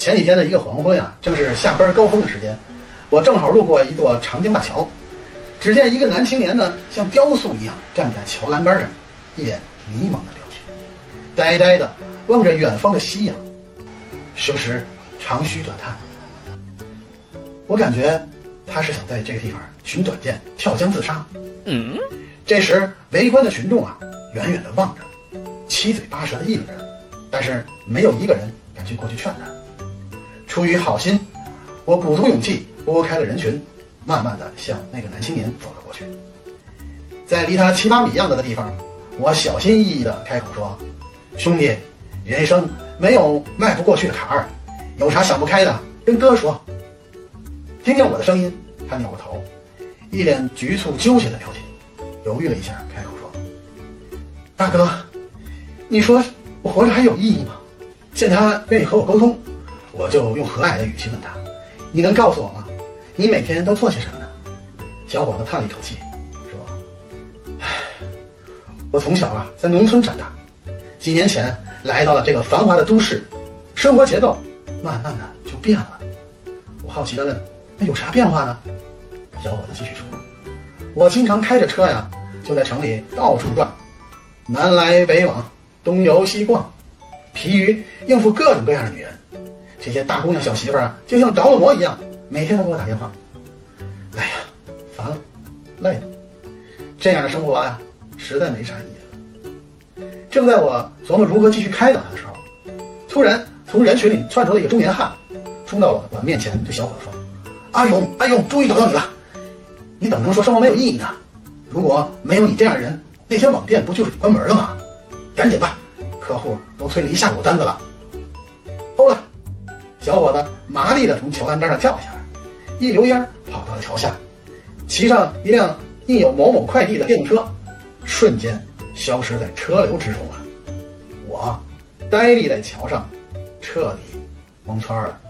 前几天的一个黄昏啊，正是下班高峰的时间，我正好路过一座长江大桥，只见一个男青年呢，像雕塑一样站在桥栏杆上，一脸迷茫的表情，呆呆的望着远方的夕阳，时不时长吁短叹。我感觉他是想在这个地方寻短见、跳江自杀。嗯，这时围观的群众啊，远远的望着，七嘴八舌的议论着，但是没有一个人敢去过去劝他。出于好心，我鼓足勇气拨开了人群，慢慢的向那个男青年走了过去。在离他七八米样子的地方，我小心翼翼的开口说：“兄弟，人生没有迈不过去的坎儿，有啥想不开的跟哥说。”听见我的声音，他扭过头，一脸局促纠结的表情，犹豫了一下，开口说：“大哥，你说我活着还有意义吗？”见他愿意和我沟通，我就用和蔼的语气问他：“你能告诉我吗？你每天都做些什么呢？”小伙子叹了一口气，说：“唉，我从小啊在农村长大，几年前来到了这个繁华的都市，生活节奏慢慢的就变了。”我好奇的问。那有啥变化呢？小伙子继续说：“我经常开着车呀，就在城里到处转，南来北往，东游西逛，疲于应付各种各样的女人。这些大姑娘、小媳妇儿啊，就像着了魔一样，每天都给我打电话。哎呀，烦了，累了，这样的生活啊，实在没啥意思。正在我琢磨如何继续开导他的时候，突然从人群里窜出了一个中年汉，冲到了我面前，对小伙子说。”阿勇，阿勇，终于找到你了！你怎么能说生活没有意义呢？如果没有你这样的人，那天网店不就是关门了吗？赶紧吧，客户都催了一下午单子了。小伙子麻利的从桥栏杆上跳了下来，一溜烟跑到了桥下，骑上一辆印有某某快递的电动车，瞬间消失在车流之中了。我呆立在桥上，彻底蒙圈了。